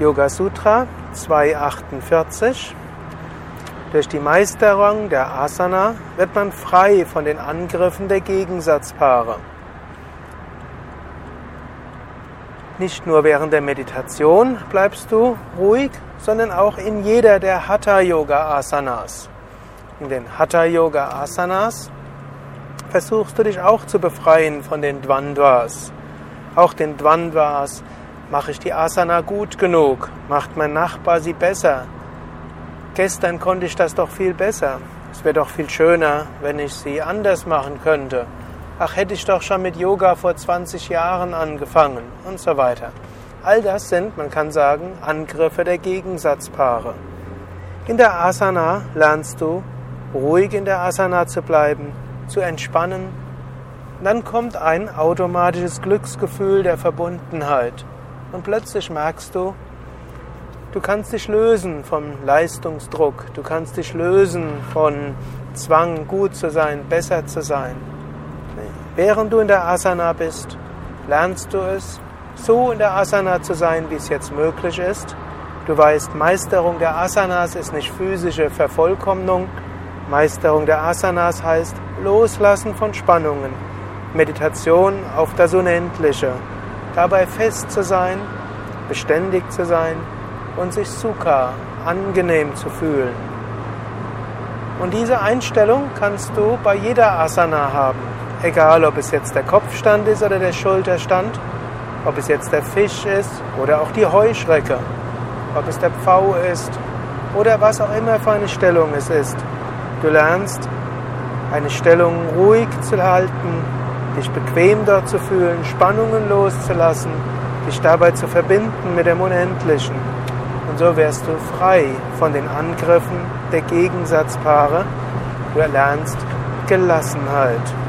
Yoga Sutra 248. Durch die Meisterung der Asana wird man frei von den Angriffen der Gegensatzpaare. Nicht nur während der Meditation bleibst du ruhig, sondern auch in jeder der Hatha Yoga Asanas. In den Hatha Yoga Asanas versuchst du dich auch zu befreien von den Dvandvas. Auch den Dvandvas. Mache ich die Asana gut genug? Macht mein Nachbar sie besser? Gestern konnte ich das doch viel besser. Es wäre doch viel schöner, wenn ich sie anders machen könnte ach hätte ich doch schon mit Yoga vor 20 Jahren angefangen und so weiter. All das sind, man kann sagen, Angriffe der Gegensatzpaare. In der Asana lernst du, ruhig in der Asana zu bleiben, zu entspannen. Dann kommt ein automatisches Glücksgefühl der Verbundenheit. Und plötzlich merkst du, du kannst dich lösen vom Leistungsdruck, du kannst dich lösen von Zwang, gut zu sein, besser zu sein. Während du in der Asana bist, lernst du es, so in der Asana zu sein, wie es jetzt möglich ist. Du weißt, Meisterung der Asanas ist nicht physische Vervollkommnung. Meisterung der Asanas heißt Loslassen von Spannungen, Meditation auf das Unendliche, dabei fest zu sein, beständig zu sein und sich Sukha, angenehm zu fühlen. Und diese Einstellung kannst du bei jeder Asana haben. Egal, ob es jetzt der Kopfstand ist oder der Schulterstand, ob es jetzt der Fisch ist oder auch die Heuschrecke, ob es der Pfau ist oder was auch immer für eine Stellung es ist. Du lernst eine Stellung ruhig zu halten, dich bequem dort zu fühlen, Spannungen loszulassen, dich dabei zu verbinden mit dem Unendlichen. Und so wirst du frei von den Angriffen der Gegensatzpaare. Du erlernst Gelassenheit.